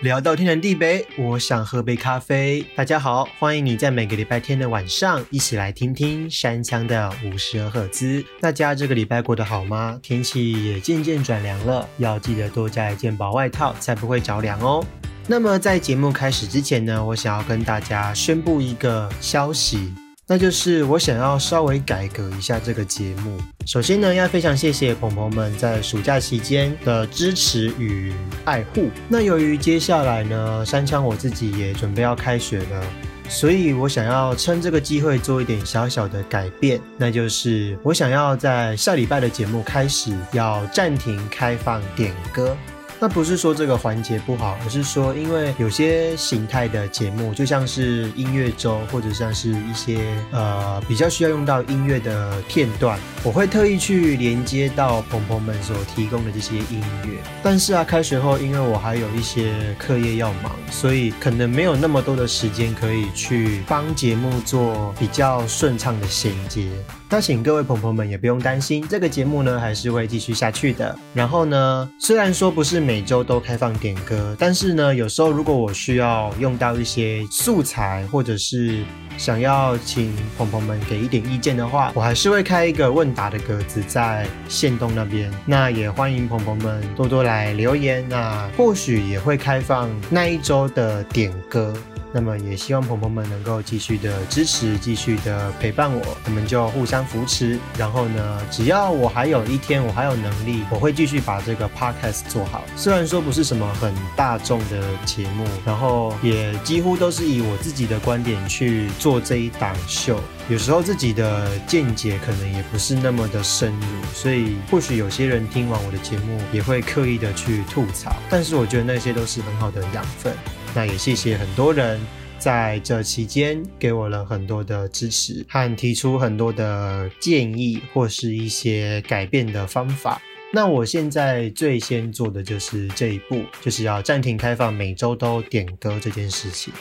聊到天南地北，我想喝杯咖啡。大家好，欢迎你在每个礼拜天的晚上一起来听听山枪的五十二赫兹。大家这个礼拜过得好吗？天气也渐渐转凉了，要记得多加一件薄外套，才不会着凉哦。那么在节目开始之前呢，我想要跟大家宣布一个消息。那就是我想要稍微改革一下这个节目。首先呢，要非常谢谢朋友们在暑假期间的支持与爱护。那由于接下来呢，山枪我自己也准备要开学了，所以我想要趁这个机会做一点小小的改变。那就是我想要在下礼拜的节目开始要暂停开放点歌。那不是说这个环节不好，而是说，因为有些形态的节目，就像是音乐周，或者像是一些呃比较需要用到音乐的片段，我会特意去连接到鹏鹏们所提供的这些音乐。但是啊，开学后，因为我还有一些课业要忙，所以可能没有那么多的时间可以去帮节目做比较顺畅的衔接。那请各位朋友们也不用担心，这个节目呢还是会继续下去的。然后呢，虽然说不是每周都开放点歌，但是呢，有时候如果我需要用到一些素材，或者是想要请朋友们给一点意见的话，我还是会开一个问答的格子在线动那边。那也欢迎朋友们多多来留言，那或许也会开放那一周的点歌。那么也希望朋友们能够继续的支持，继续的陪伴我，我们就互相扶持。然后呢，只要我还有一天，我还有能力，我会继续把这个 podcast 做好。虽然说不是什么很大众的节目，然后也几乎都是以我自己的观点去做这一档秀。有时候自己的见解可能也不是那么的深入，所以或许有些人听完我的节目也会刻意的去吐槽。但是我觉得那些都是很好的养分。那也谢谢很多人在这期间给我了很多的支持和提出很多的建议或是一些改变的方法。那我现在最先做的就是这一步，就是要暂停开放每周都点歌这件事情。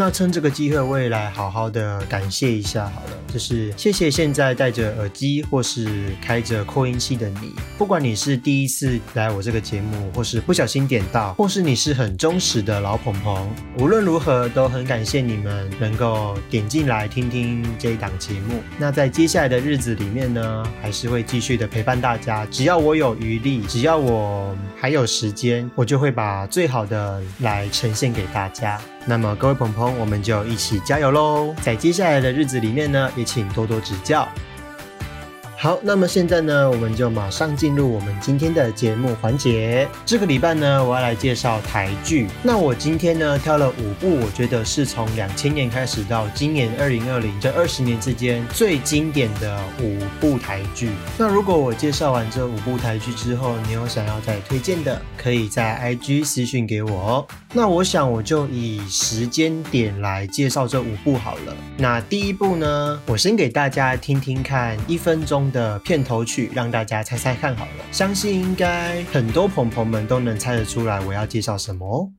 那趁这个机会，我也来好好的感谢一下好了，就是谢谢现在戴着耳机或是开着扩音器的你，不管你是第一次来我这个节目，或是不小心点到，或是你是很忠实的老捧捧，无论如何都很感谢你们能够点进来听听这一档节目。那在接下来的日子里面呢，还是会继续的陪伴大家，只要我有余力，只要我还有时间，我就会把最好的来呈现给大家。那么各位朋朋，我们就一起加油喽！在接下来的日子里面呢，也请多多指教。好，那么现在呢，我们就马上进入我们今天的节目环节。这个礼拜呢，我要来介绍台剧。那我今天呢，挑了五部，我觉得是从两千年开始到今年二零二零这二十年之间最经典的五部台剧。那如果我介绍完这五部台剧之后，你有想要再推荐的，可以在 IG 私讯给我哦。那我想我就以时间点来介绍这五部好了。那第一部呢，我先给大家听听看一分钟。的片头曲，让大家猜猜看好了，相信应该很多朋朋们都能猜得出来我要介绍什么哦。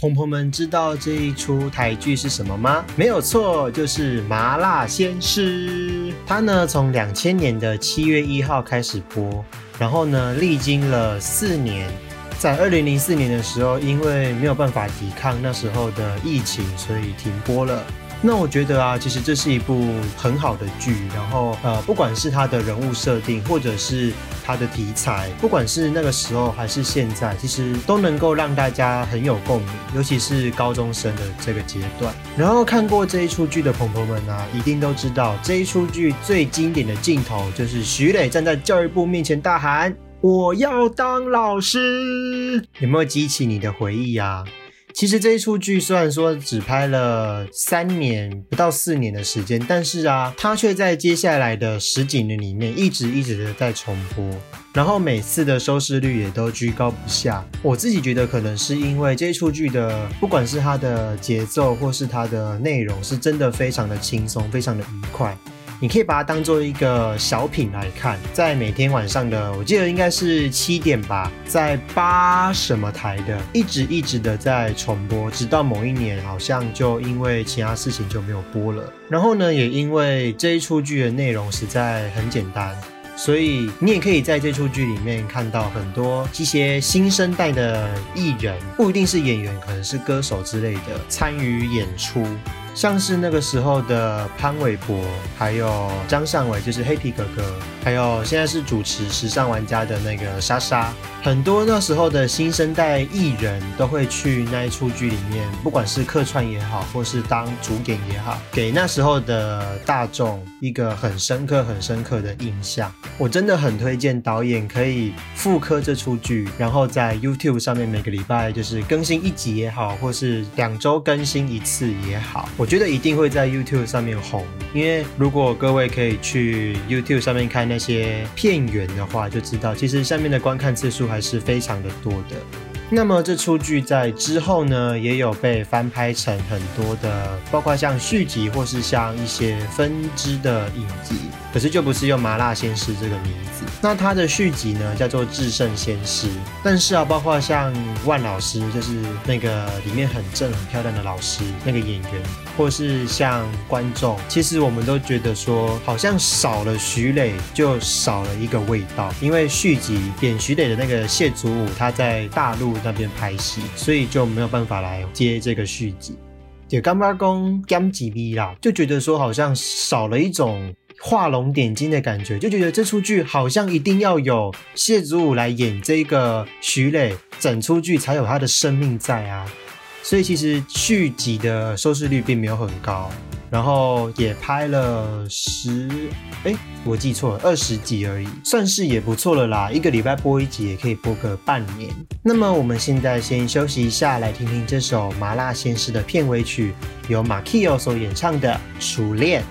朋友们知道这一出台剧是什么吗？没有错，就是《麻辣鲜师》。它呢从两千年的七月一号开始播，然后呢历经了四年，在二零零四年的时候，因为没有办法抵抗那时候的疫情，所以停播了。那我觉得啊，其实这是一部很好的剧，然后呃，不管是它的人物设定，或者是它的题材，不管是那个时候还是现在，其实都能够让大家很有共鸣，尤其是高中生的这个阶段。然后看过这一出剧的朋友们啊，一定都知道这一出剧最经典的镜头就是徐磊站在教育部面前大喊：“我要当老师！”有没有激起你的回忆啊？其实这一出剧虽然说只拍了三年不到四年的时间，但是啊，它却在接下来的十几年里面一直一直的在重播，然后每次的收视率也都居高不下。我自己觉得可能是因为这一出剧的，不管是它的节奏或是它的内容，是真的非常的轻松，非常的愉快。你可以把它当做一个小品来看，在每天晚上的，我记得应该是七点吧，在八什么台的，一直一直的在重播，直到某一年好像就因为其他事情就没有播了。然后呢，也因为这一出剧的内容实在很简单，所以你也可以在这出剧里面看到很多一些新生代的艺人，不一定是演员，可能是歌手之类的参与演出。像是那个时候的潘玮柏，还有张尚伟，就是黑皮哥哥，还有现在是主持《时尚玩家》的那个莎莎，很多那时候的新生代艺人都会去那一出剧里面，不管是客串也好，或是当主演也好，给那时候的大众一个很深刻、很深刻的印象。我真的很推荐导演可以复刻这出剧，然后在 YouTube 上面每个礼拜就是更新一集也好，或是两周更新一次也好，我。觉得一定会在 YouTube 上面红，因为如果各位可以去 YouTube 上面看那些片源的话，就知道其实下面的观看次数还是非常的多的。那么这出剧在之后呢，也有被翻拍成很多的，包括像续集或是像一些分支的影集，可是就不是用麻辣鲜师这个名字。那它的续集呢，叫做至圣先师。但是啊，包括像万老师，就是那个里面很正很漂亮的老师那个演员，或是像观众，其实我们都觉得说，好像少了徐磊就少了一个味道，因为续集演徐磊的那个谢祖武，他在大陆。那边拍戏，所以就没有办法来接这个续集。就干巴公干几逼啦，就觉得说好像少了一种画龙点睛的感觉，就觉得这出剧好像一定要有谢祖武来演这个徐磊，整出剧才有他的生命在啊。所以其实续集的收视率并没有很高。然后也拍了十，哎，我记错了，二十集而已，算是也不错了啦。一个礼拜播一集，也可以播个半年。那么我们现在先休息一下，来听听这首《麻辣鲜师》的片尾曲，由马 k i o 所演唱的《熟练》。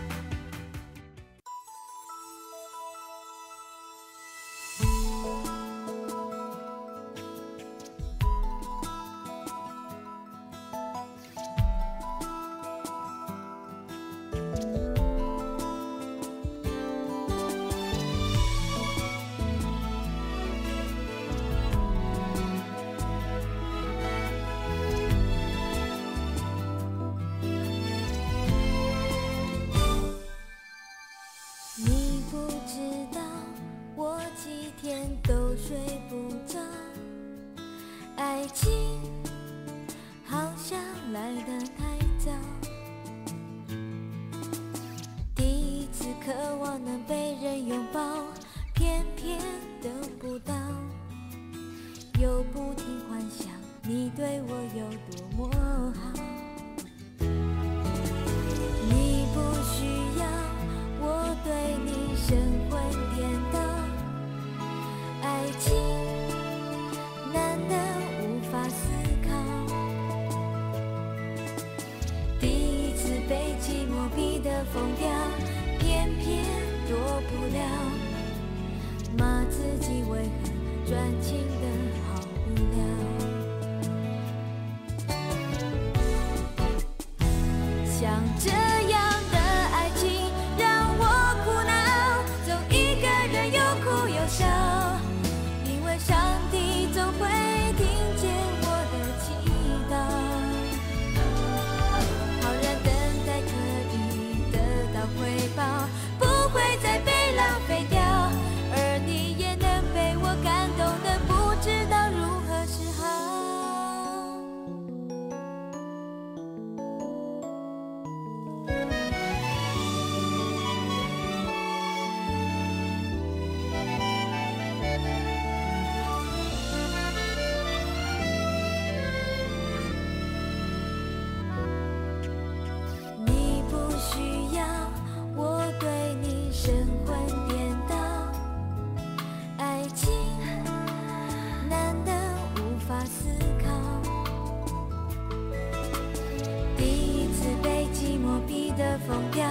疯掉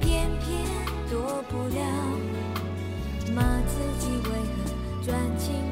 偏偏躲不了。骂自己为何专情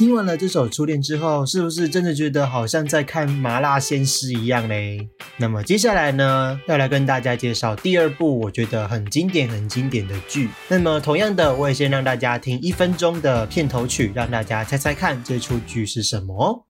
听完了这首《初恋》之后，是不是真的觉得好像在看麻辣鲜师一样嘞？那么接下来呢，要来跟大家介绍第二部我觉得很经典、很经典的剧。那么同样的，我也先让大家听一分钟的片头曲，让大家猜猜看这出剧是什么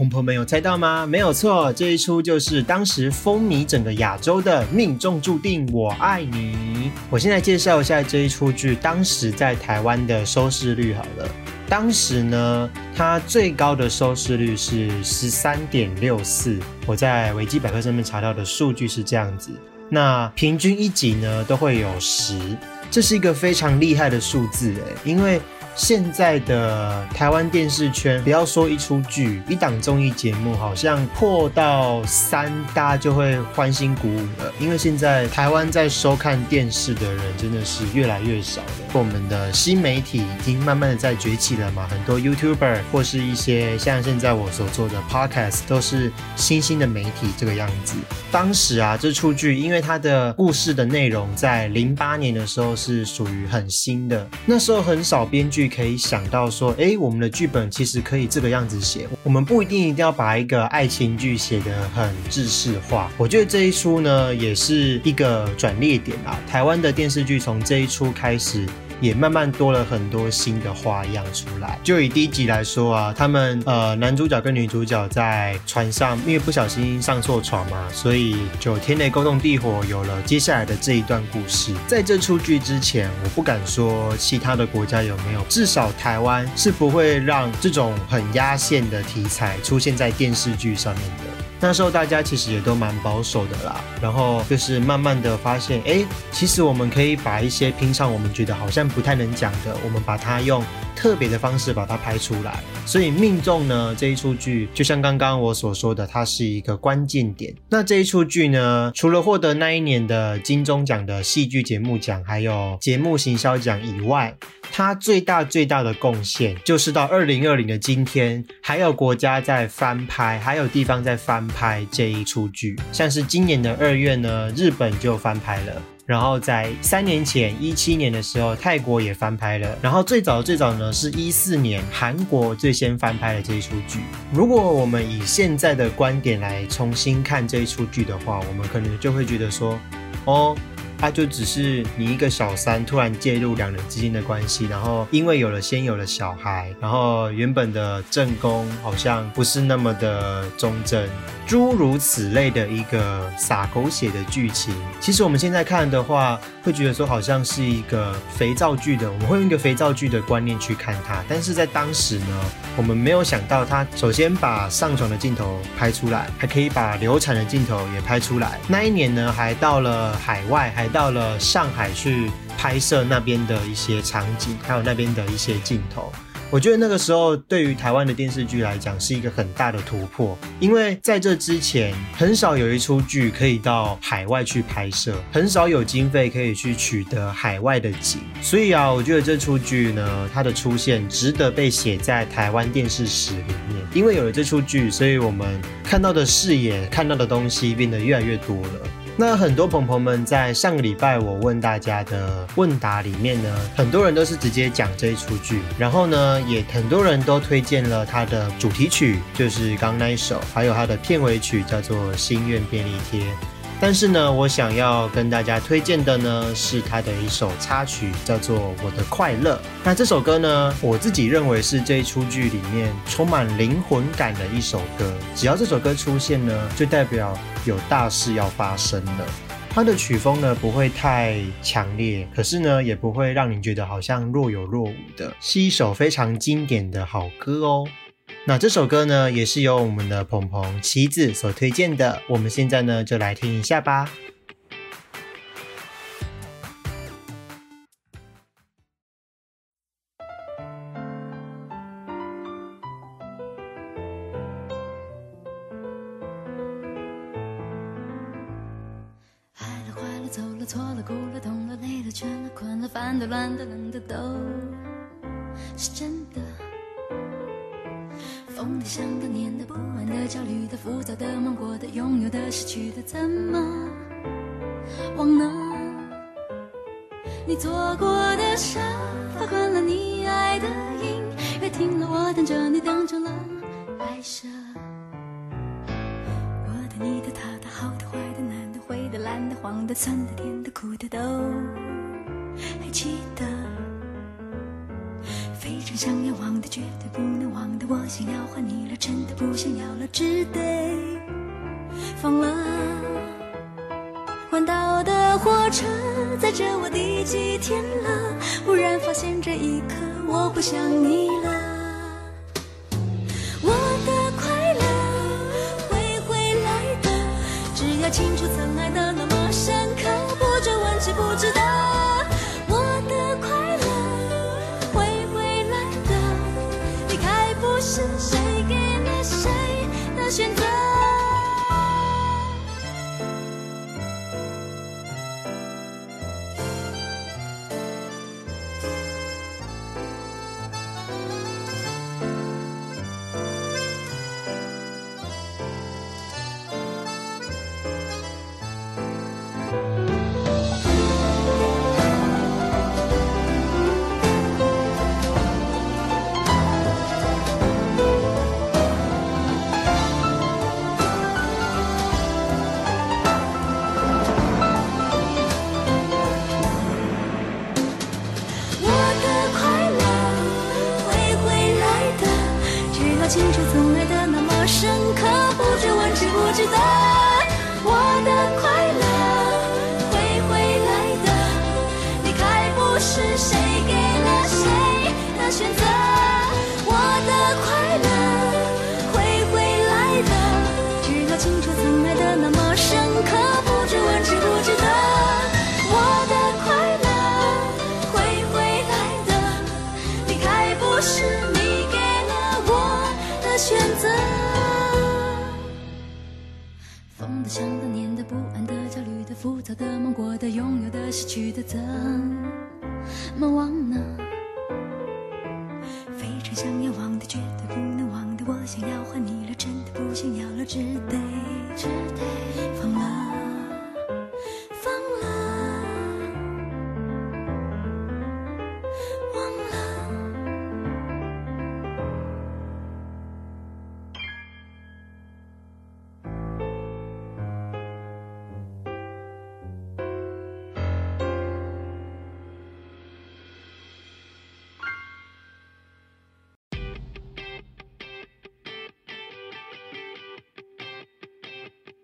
红朋友们有猜到吗？没有错，这一出就是当时风靡整个亚洲的《命中注定我爱你》。我现在介绍一下这一出剧当时在台湾的收视率好了。当时呢，它最高的收视率是十三点六四，我在维基百科上面查到的数据是这样子。那平均一集呢都会有十，这是一个非常厉害的数字诶，因为现在的台湾电视圈，不要说一出剧、一档综艺节目，好像破到三，大家就会欢欣鼓舞了。因为现在台湾在收看电视的人真的是越来越少了。我们的新媒体已经慢慢的在崛起了嘛，很多 YouTuber 或是一些像现在我所做的 Podcast 都是新兴的媒体这个样子。当时啊，这出剧因为它的故事的内容在零八年的时候是属于很新的，那时候很少编剧可以想到说，诶，我们的剧本其实可以这个样子写，我们不一定一定要把一个爱情剧写得很制式化。我觉得这一出呢，也是一个转捩点啊。台湾的电视剧从这一出开始。也慢慢多了很多新的花样出来。就以第一集来说啊，他们呃男主角跟女主角在船上，因为不小心上错船嘛，所以就天雷勾动地火，有了接下来的这一段故事。在这出剧之前，我不敢说其他的国家有没有，至少台湾是不会让这种很压线的题材出现在电视剧上面的。那时候大家其实也都蛮保守的啦，然后就是慢慢的发现，哎，其实我们可以把一些平常我们觉得好像不太能讲的，我们把它用特别的方式把它拍出来。所以命中呢这一出剧，就像刚刚我所说的，它是一个关键点。那这一出剧呢，除了获得那一年的金钟奖的戏剧节目奖，还有节目行销奖以外，它最大最大的贡献就是到二零二零的今天，还有国家在翻拍，还有地方在翻拍这一出剧。像是今年的二月呢，日本就翻拍了。然后在三年前，一七年的时候，泰国也翻拍了。然后最早最早呢，是一四年韩国最先翻拍了这一出剧。如果我们以现在的观点来重新看这一出剧的话，我们可能就会觉得说，哦。他就只是你一个小三突然介入两人之间的关系，然后因为有了先有了小孩，然后原本的正宫好像不是那么的忠贞，诸如此类的一个撒狗血的剧情。其实我们现在看的话，会觉得说好像是一个肥皂剧的，我们会用一个肥皂剧的观念去看它。但是在当时呢，我们没有想到他首先把上床的镜头拍出来，还可以把流产的镜头也拍出来。那一年呢，还到了海外，还 到了上海去拍摄那边的一些场景，还有那边的一些镜头。我觉得那个时候对于台湾的电视剧来讲是一个很大的突破，因为在这之前很少有一出剧可以到海外去拍摄，很少有经费可以去取得海外的景，所以啊，我觉得这出剧呢，它的出现值得被写在台湾电视史里面，因为有了这出剧，所以我们看到的视野、看到的东西变得越来越多了。那很多朋友们在上个礼拜我问大家的问答里面呢，很多人都是直接讲这一出剧，然后呢，也很多人都推荐了它的主题曲，就是刚那一首，还有它的片尾曲叫做《心愿便利贴》。但是呢，我想要跟大家推荐的呢，是他的一首插曲，叫做《我的快乐》。那这首歌呢，我自己认为是这一出剧里面充满灵魂感的一首歌。只要这首歌出现呢，就代表有大事要发生了。它的曲风呢，不会太强烈，可是呢，也不会让你觉得好像若有若无的，是一首非常经典的好歌哦。那这首歌呢，也是由我们的鹏鹏妻子所推荐的。我们现在呢，就来听一下吧。想要忘的，绝对不能忘的，我想要换你了，真的不想要了，只得只得放了，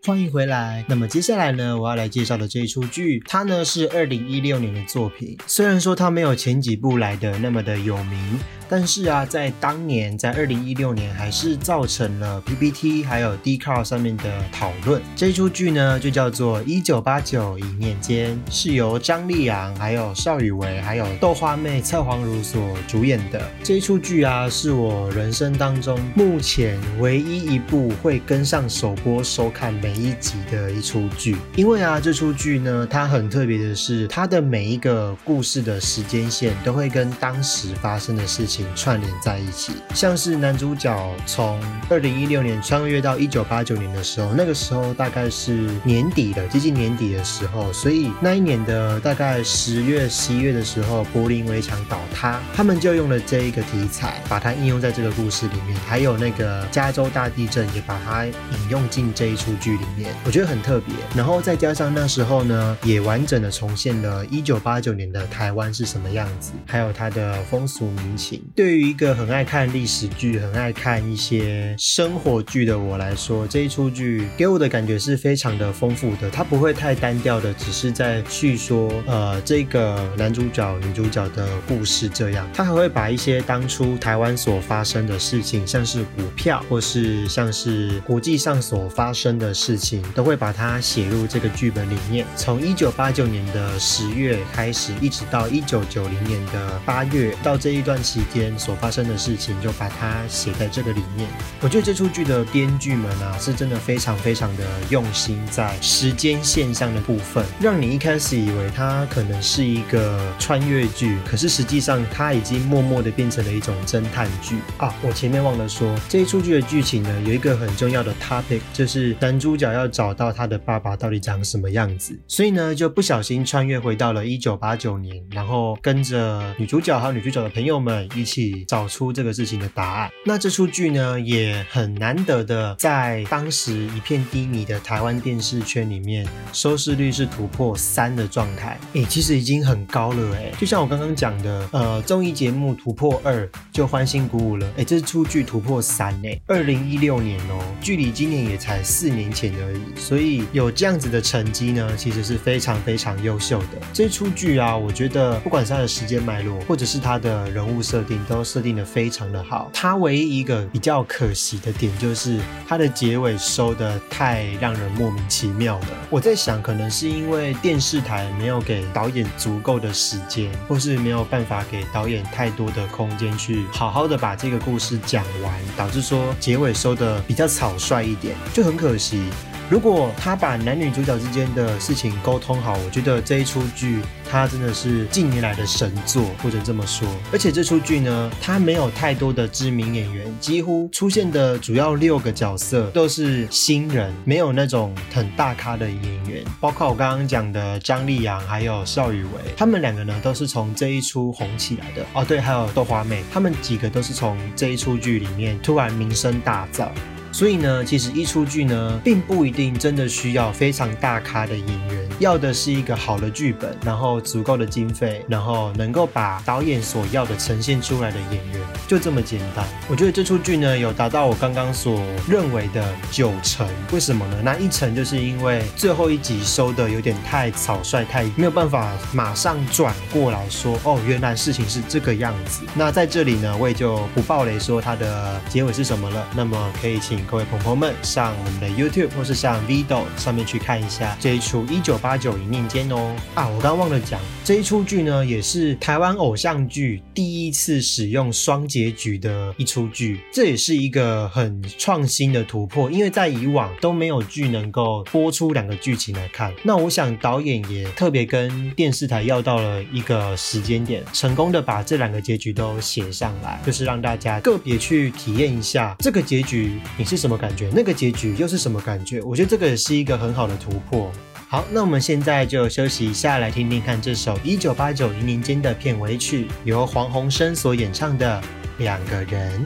欢迎回来。那么接下来呢，我要来介绍的这一出剧，它呢是二零一六年的作品。虽然说它没有前几部来的那么的有名，但是啊，在当年，在二零一六年，还是造成了 PPT 还有 d c a r 上面的讨论。这出剧呢，就叫做《一九八九一念间》，是由张立昂、还有邵雨薇、还有豆花妹蔡黄如所主演的。这出剧啊，是我人生当中目前唯一一部会跟上首播收看每一集的一出剧。因为啊，这出剧呢，它很特别的是，它的每一个故事的时间线都会跟当时发生的事情串联在一起。像是男主角从二零一六年穿越到一九八九年的时候，那个时候大概是年底了，接近年底的时候，所以那一年的大概十月、十一月的时候，柏林围墙倒塌，他们就用了这一个题材，把它应用在这个故事里面。还有那个加州大地震，也把它引用进这一出剧里面，我觉得很特别。然后再加上那时候呢，也完整的重现了一九八九年的台湾是什么样子，还有它的风俗民情。对于一个很爱看历史剧、很爱看一些生活剧的我来说，这一出剧给我的感觉是非常的丰富的，它不会太单调的，只是在叙说呃这个男主角、女主角的故事这样。他还会把一些当初台湾所发生的事情，像是股票或是像是国际上所发生的事情，都会把它写入这个剧本里面。从一九八九年的十月开始，一直到一九九零年的八月，到这一段期间间所发生的事情，就把它写在这个里面。我觉得这出剧的编剧们啊，是真的非常非常的用心在时间线上的部分，让你一开始以为它可能是一个穿越剧，可是实际上它已经默默的变成了一种侦探剧啊。我前面忘了说，这一出剧的剧情呢，有一个很重要的 topic，就是男主角要找到他的爸爸到底长什么样子，所以呢，就不小心穿越回到了一九八九年，然后跟着女主角还有女主角的朋友们一一起找出这个事情的答案。那这出剧呢，也很难得的在当时一片低迷的台湾电视圈里面，收视率是突破三的状态。诶，其实已经很高了诶。就像我刚刚讲的，呃，综艺节目突破二就欢欣鼓舞了。诶，这出剧突破三诶，二零一六年哦，距离今年也才四年前而已，所以有这样子的成绩呢，其实是非常非常优秀的。这出剧啊，我觉得不管是它的时间脉络，或者是它的人物设定，都设定的非常的好。它唯一一个比较可惜的点，就是它的结尾收的太让人莫名其妙了。我在想，可能是因为电视台没有给导演足够的时间，或是没有办法给导演太多的空间去好好的把这个故事讲完，导致说结尾收的比较草率一点，就很可惜。如果他把男女主角之间的事情沟通好，我觉得这一出剧他真的是近年来的神作，或者这么说。而且这出剧呢，它没有太多的知名演员，几乎出现的主要六个角色都是新人，没有那种很大咖的演员。包括我刚刚讲的张立阳还有邵雨薇，他们两个呢都是从这一出红起来的。哦，对，还有豆花妹，他们几个都是从这一出剧里面突然名声大噪。所以呢，其实一出剧呢，并不一定真的需要非常大咖的演员，要的是一个好的剧本，然后足够的经费，然后能够把导演所要的呈现出来的演员，就这么简单。我觉得这出剧呢，有达到我刚刚所认为的九成。为什么呢？那一成就是因为最后一集收的有点太草率，太没有办法马上转过来说，哦，原来事情是这个样子。那在这里呢，我也就不爆雷说它的结尾是什么了。那么可以请各位朋友们上我们的 YouTube 或是上 Vido 上面去看一下这一出《一九八九一念间》哦。啊，我刚忘了讲，这一出剧呢也是台湾偶像剧第一次使用双结局的一出剧，这也是一个很创新的突破，因为在以往都没有剧能够播出两个剧情来看。那我想导演也特别跟电视台要到了一个时间点，成功的把这两个结局都写上来，就是让大家个别去体验一下这个结局你是什么感觉，那个结局又是什么感觉。我觉得这个也是一个很好的突破。好，那我们现在就休息一下，来听听看这首一九八九零年间的片尾曲，由黄鸿生所演唱的《两个人》。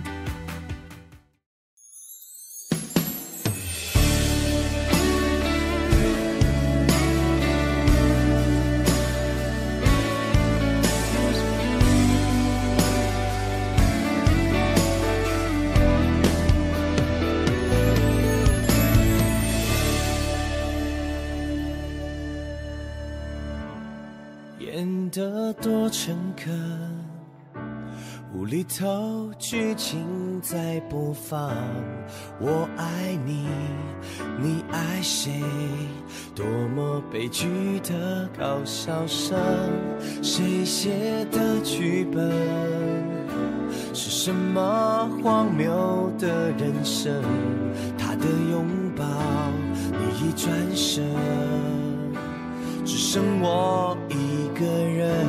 头剧情在播放。我爱你，你爱谁？多么悲剧的搞笑声，谁写的剧本？是什么荒谬的人生？他的拥抱，你一转身。只剩我一个人，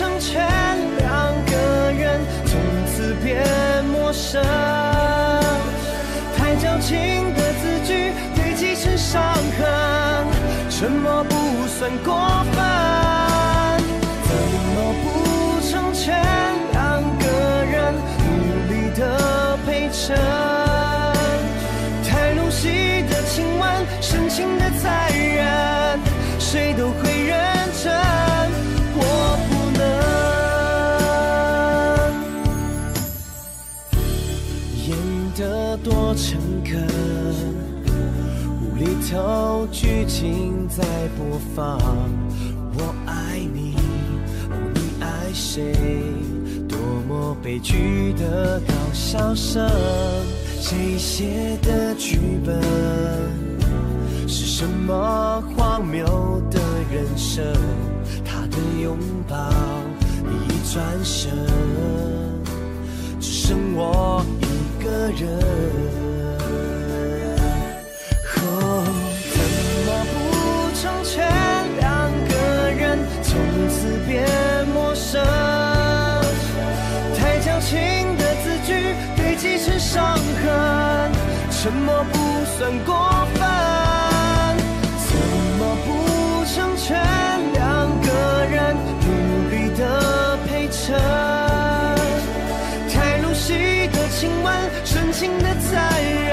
成全两个人，从此变陌生？太矫情的字句堆积成伤痕，沉默不算过分。怎么不成全两个人，努力的陪衬？太入戏的亲吻，深情的残忍，谁都会多诚恳，无厘头剧情在播放。我爱你，你爱谁？多么悲剧的搞笑声。谁写的剧本？是什么荒谬的人生？他的拥抱，你一转身，只剩我一个人。沉默不算过分。怎么不成全两个人，努力的陪衬？太入戏的亲吻，纯情的残忍，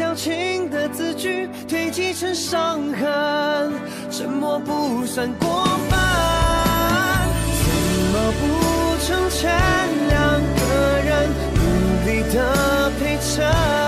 矫情的字句堆积成伤痕，沉默不算过分。怎么不成全两个人，努力的陪衬？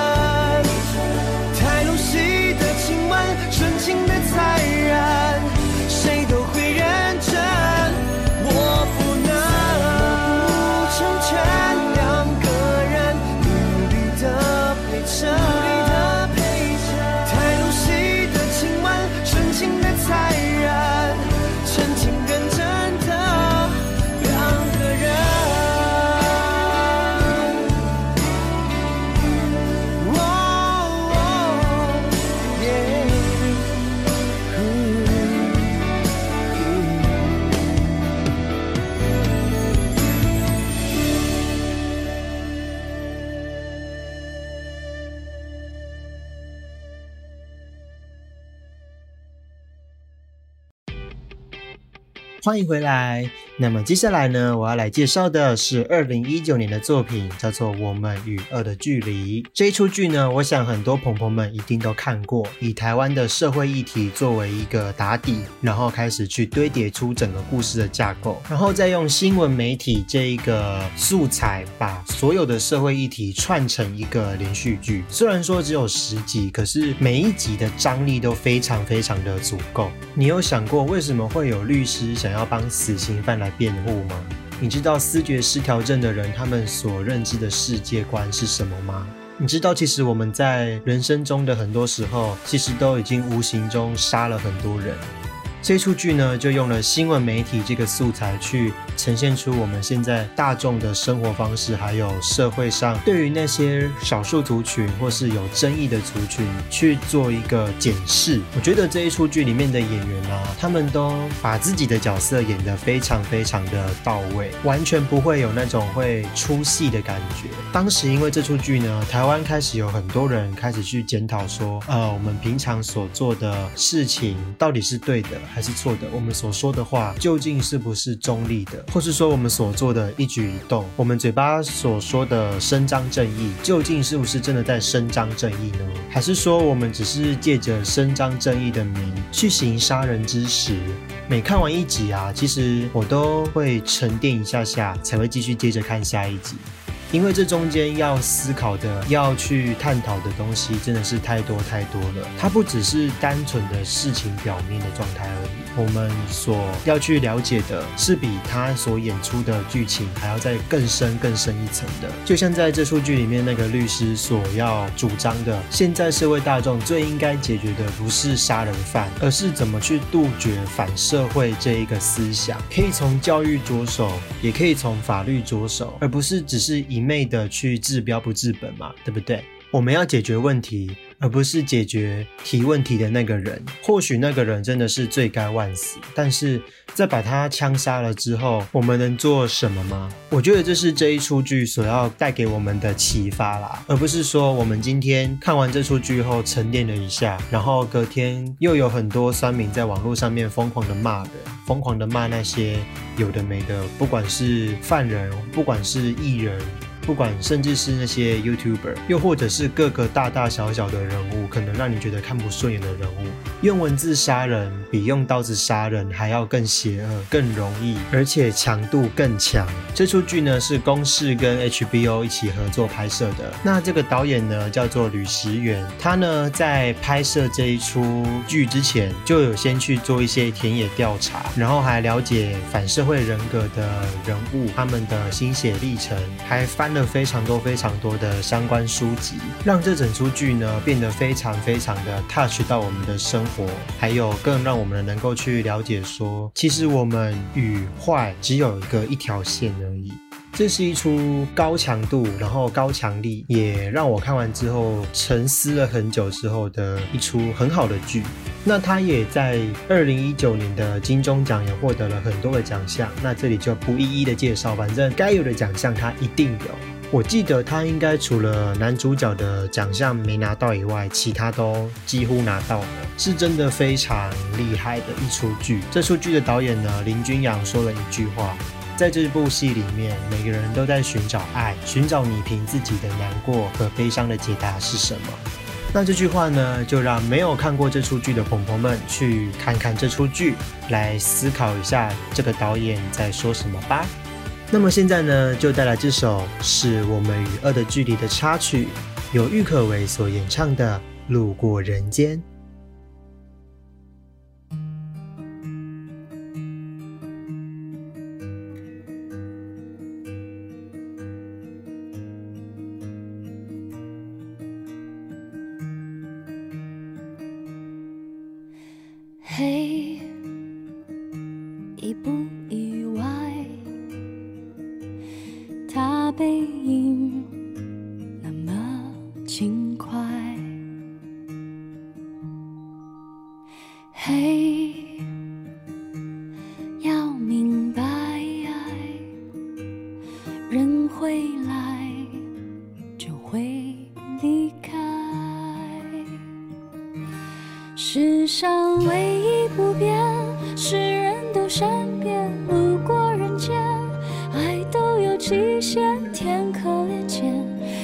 欢迎回来。那么接下来呢，我要来介绍的是二零一九年的作品，叫做《我们与恶的距离》。这一出剧呢，我想很多朋友们一定都看过，以台湾的社会议题作为一个打底，然后开始去堆叠出整个故事的架构，然后再用新闻媒体这一个素材，把所有的社会议题串成一个连续剧。虽然说只有十集，可是每一集的张力都非常非常的足够。你有想过为什么会有律师想要帮死刑犯来辩护吗？你知道思觉失调症的人他们所认知的世界观是什么吗？你知道其实我们在人生中的很多时候，其实都已经无形中杀了很多人。这出剧呢，就用了新闻媒体这个素材去呈现出我们现在大众的生活方式，还有社会上对于那些少数族群或是有争议的族群去做一个检视。我觉得这一出剧里面的演员啊，他们都把自己的角色演得非常非常的到位，完全不会有那种会出戏的感觉。当时因为这出剧呢，台湾开始有很多人开始去检讨说，呃，我们平常所做的事情到底是对的。还是错的？我们所说的话究竟是不是中立的？或是说我们所做的一举一动，我们嘴巴所说的伸张正义，究竟是不是真的在伸张正义呢？还是说我们只是借着伸张正义的名去行杀人之实？每看完一集啊，其实我都会沉淀一下下，才会继续接着看下一集。因为这中间要思考的、要去探讨的东西真的是太多太多了。它不只是单纯的事情表面的状态而已。我们所要去了解的是比他所演出的剧情还要再更深更深一层的。就像在这出剧里面，那个律师所要主张的，现在社会大众最应该解决的不是杀人犯，而是怎么去杜绝反社会这一个思想。可以从教育着手，也可以从法律着手，而不是只是一。昧的去治标不治本嘛，对不对？我们要解决问题，而不是解决提问题的那个人。或许那个人真的是罪该万死，但是在把他枪杀了之后，我们能做什么吗？我觉得这是这一出剧所要带给我们的启发啦，而不是说我们今天看完这出剧后沉淀了一下，然后隔天又有很多酸民在网络上面疯狂的骂人，疯狂的骂那些有的没的，不管是犯人，不管是艺人。不管甚至是那些 YouTuber，又或者是各个大大小小的人物，可能让你觉得看不顺眼的人物，用文字杀人比用刀子杀人还要更邪恶、更容易，而且强度更强。这出剧呢是公视跟 HBO 一起合作拍摄的。那这个导演呢叫做吕石原，他呢在拍摄这一出剧之前，就有先去做一些田野调查，然后还了解反社会人格的人物他们的心血历程，还翻。了非常多非常多的相关书籍，让这整出剧呢变得非常非常的 touch 到我们的生活，还有更让我们能够去了解说，其实我们与坏只有一个一条线而已。这是一出高强度，然后高强力，也让我看完之后沉思了很久之后的一出很好的剧。那他也在二零一九年的金钟奖也获得了很多的奖项，那这里就不一一的介绍，反正该有的奖项他一定有。我记得他应该除了男主角的奖项没拿到以外，其他都几乎拿到了，是真的非常厉害的一出剧。这出剧的导演呢，林君阳说了一句话。在这部戏里面，每个人都在寻找爱，寻找你凭自己的难过和悲伤的解答是什么。那这句话呢，就让没有看过这出剧的朋友们去看看这出剧，来思考一下这个导演在说什么吧。那么现在呢，就带来这首是我们与恶的距离的插曲，由郁可唯所演唱的《路过人间》。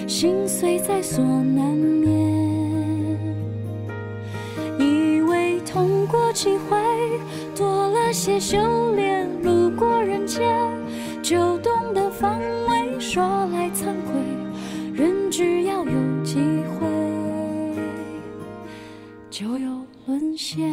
心碎在所难免。以为痛过几回，多了些修炼，路过人间，就懂得防卫。说来惭愧，人只要有机会，就有沦陷。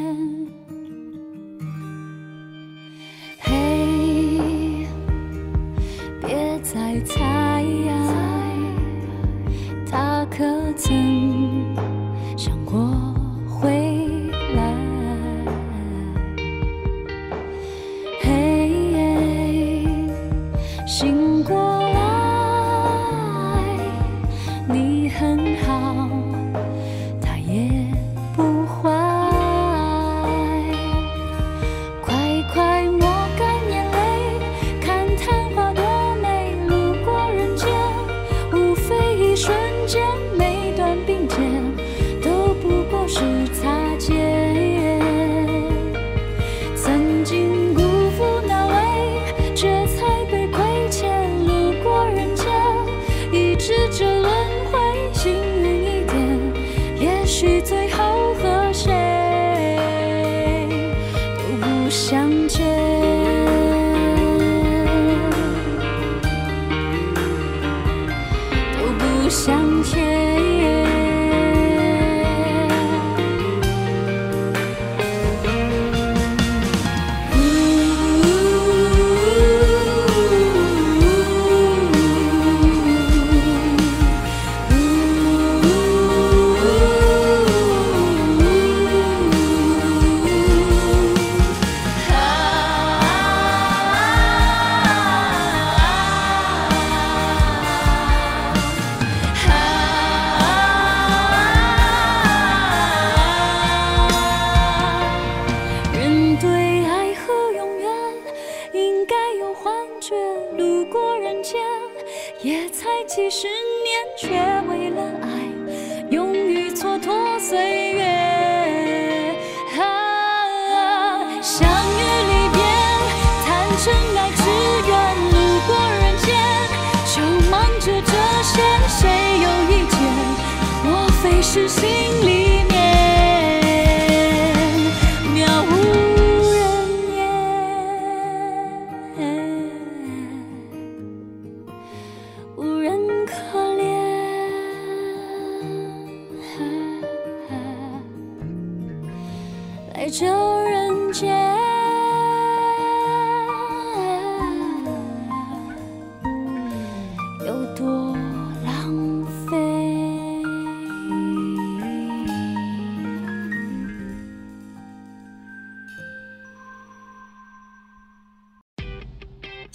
天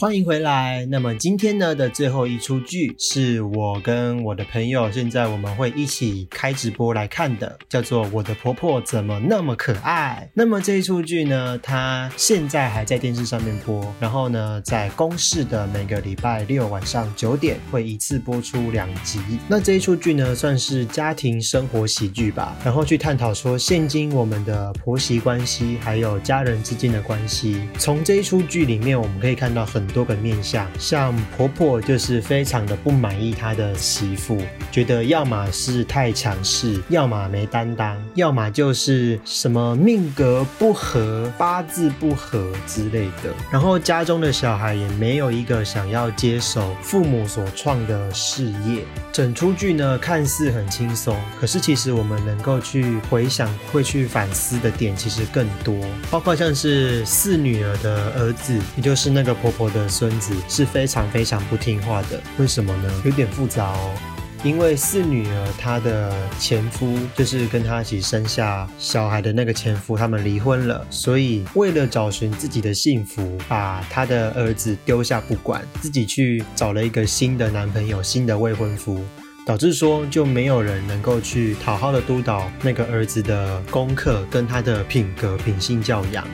欢迎回来。那么今天呢的最后一出剧是我跟我的朋友，现在我们会一起开直播来看的，叫做《我的婆婆怎么那么可爱》。那么这一出剧呢，它现在还在电视上面播，然后呢，在公视的每个礼拜六晚上九点会一次播出两集。那这一出剧呢，算是家庭生活喜剧吧，然后去探讨说现今我们的婆媳关系，还有家人之间的关系。从这一出剧里面，我们可以看到很多个面相，像婆婆就是非常的不满意她的媳妇，觉得要么是太强势，要么没担当，要么就是什么命格不合、八字不合之类的。然后家中的小孩也没有一个想要接手父母所创的事业。整出剧呢看似很轻松，可是其实我们能够去回想、会去反思的点其实更多，包括像是四女儿的儿子，也就是那个婆婆的的孙子，是非常非常不听话的。为什么呢？有点复杂哦。因为四女儿她的前夫就是跟她一起生下小孩的那个前夫，他们离婚了，所以为了找寻自己的幸福，把她的儿子丢下不管，自己去找了一个新的男朋友、新的未婚夫。导致说就没有人能够去好好的督导那个儿子的功课跟他的品格、品性教养。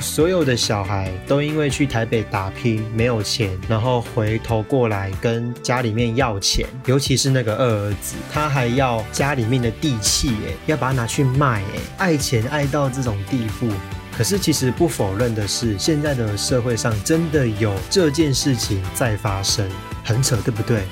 所有的小孩都因为去台北打拼没有钱，然后回头过来跟家里面要钱，尤其是那个二儿子，他还要家里面的地契，哎，要把它拿去卖，哎，爱钱爱到这种地步。可是其实不否认的是，现在的社会上真的有这件事情在发生，很扯，对不对？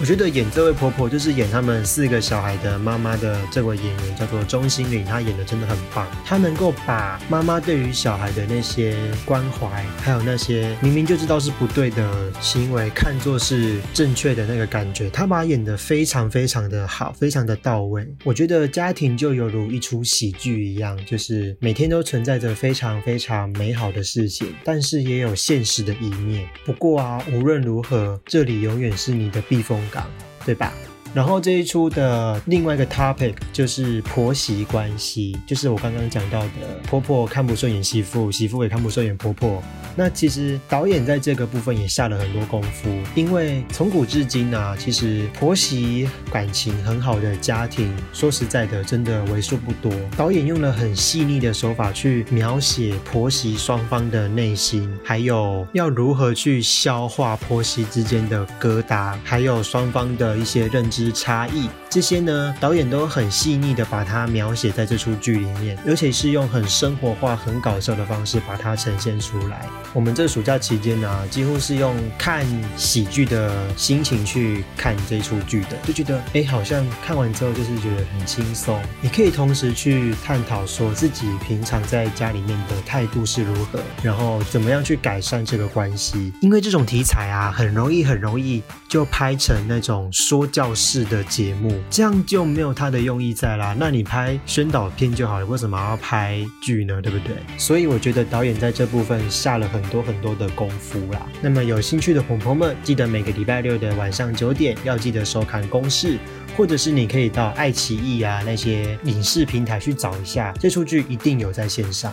我觉得演这位婆婆就是演他们四个小孩的妈妈的这位演员叫做钟欣凌，她演的真的很棒。她能够把妈妈对于小孩的那些关怀，还有那些明明就知道是不对的行为，看作是正确的那个感觉，她把演的非常非常的好，非常的到位。我觉得家庭就犹如一出喜剧一样，就是每天都存在着非常非常美好的事情，但是也有现实的一面。不过啊，无论如何，这里永远是你的避风港，对吧？然后这一出的另外一个 topic 就是婆媳关系，就是我刚刚讲到的婆婆看不顺眼媳妇，媳妇也看不顺眼婆婆。那其实导演在这个部分也下了很多功夫，因为从古至今啊，其实婆媳感情很好的家庭，说实在的，真的为数不多。导演用了很细腻的手法去描写婆媳双方的内心，还有要如何去消化婆媳之间的疙瘩，还有双方的一些认知差异，这些呢，导演都很细腻的把它描写在这出剧里面，而且是用很生活化、很搞笑的方式把它呈现出来。我们这暑假期间呢、几乎是用看喜剧的心情去看这出剧的，就觉得哎，好像看完之后就是觉得很轻松。你可以同时去探讨说自己平常在家里面的态度是如何，然后怎么样去改善这个关系。因为这种题材啊，很容易很容易就拍成那种说教式的节目，这样就没有它的用意在啦。那你拍宣导片就好了，为什么要拍剧呢？对不对？所以我觉得导演在这部分下了很多很多的功夫啦。那么有兴趣的朋友们，记得每个礼拜六的晚上九点要记得收看公视，或者是你可以到爱奇艺啊那些影视平台去找一下，这出剧一定有在线上。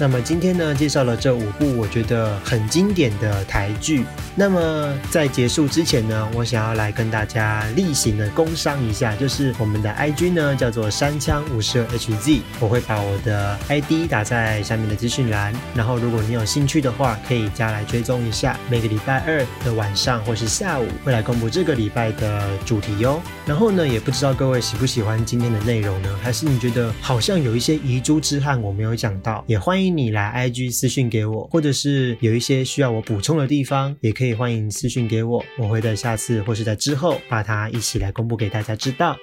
那么今天呢，介绍了这五部我觉得很经典的台剧。那么在结束之前呢，我想要来跟大家例行的工商一下，就是我们的 IG 呢叫做三枪五十二 HZ，我会把我的 ID 打在下面的资讯栏。然后如果你有兴趣的话，可以加来追踪一下，每个礼拜二的晚上或是下午会来公布这个礼拜的主题哟。然后呢，也不知道各位喜不喜欢今天的内容呢？还是你觉得好像有一些遗珠之憾我没有讲到？也欢迎你来 IG 私讯给我，或者是有一些需要我补充的地方，也可以欢迎私讯给我，我会在下次或是在之后把它一起来公布给大家知道。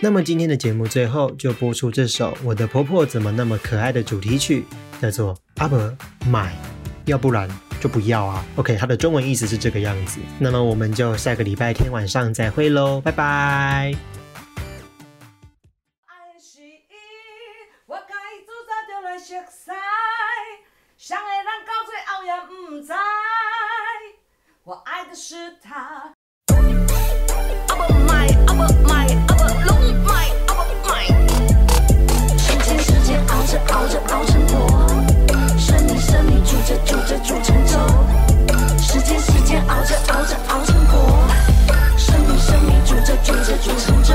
那么今天的节目最后就播出这首《我的婆婆怎么那么可爱》的主题曲，叫做《阿伯买》，要不然就不要啊。OK，它的中文意思是这个样子。那么我们就下个礼拜天晚上再会喽，拜拜。也不知，我爱的是他。阿伯买，阿伯买，阿伯拢买，阿伯买。时间时间熬着熬着熬成婆，生米生米煮着煮着煮成粥。时间时间熬着熬着熬成婆，生米生米煮着煮着煮成粥。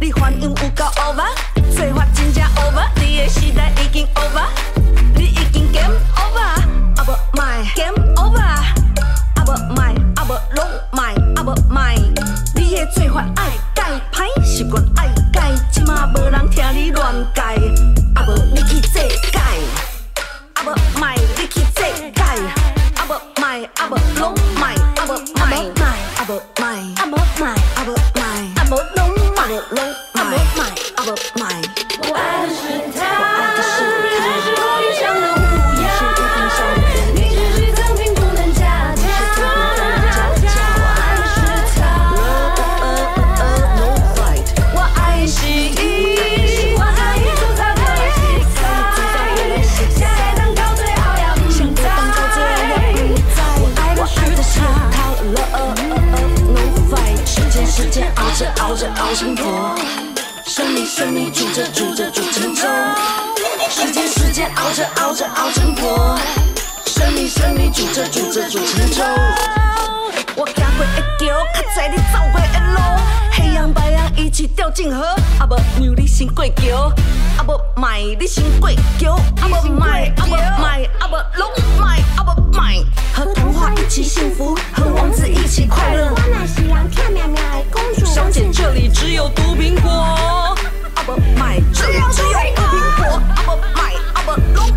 你反应有够 over，做法真正 over，你的时代已经 over，你已经 game over，阿伯买 game over，你的做法爱爱人听你乱改。我爱的是他，熬着熬成婆。生米生米煮着煮着煮成粥，时间时间熬着熬着熬成婆，生米生米煮着煮着煮成粥。我行过一桥，较早你走过的路，黑羊白羊一起掉进河，啊无让你先过桥，啊无卖你先过桥，啊无卖啊无卖啊无拢卖啊无卖，和童话一起幸福，和王子一起快乐。我乃是人跳喵喵的公主，小姐，这里只有毒苹果，啊不买，这里只有毒苹果，啊不买，啊不拢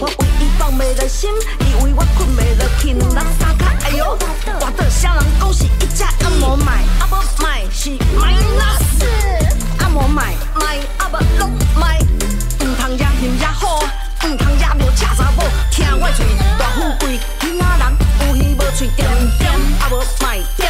无放袂得心，以为我困袂得去，人三脚哎呦，我得啥人讲是一只按摩麦，阿不麦是 minus，摩麦麦阿不拢麦，唔通惹人惹好，唔通惹着赤查某，听我嘴，大富贵，囡仔人有耳无嘴，点点阿不麦。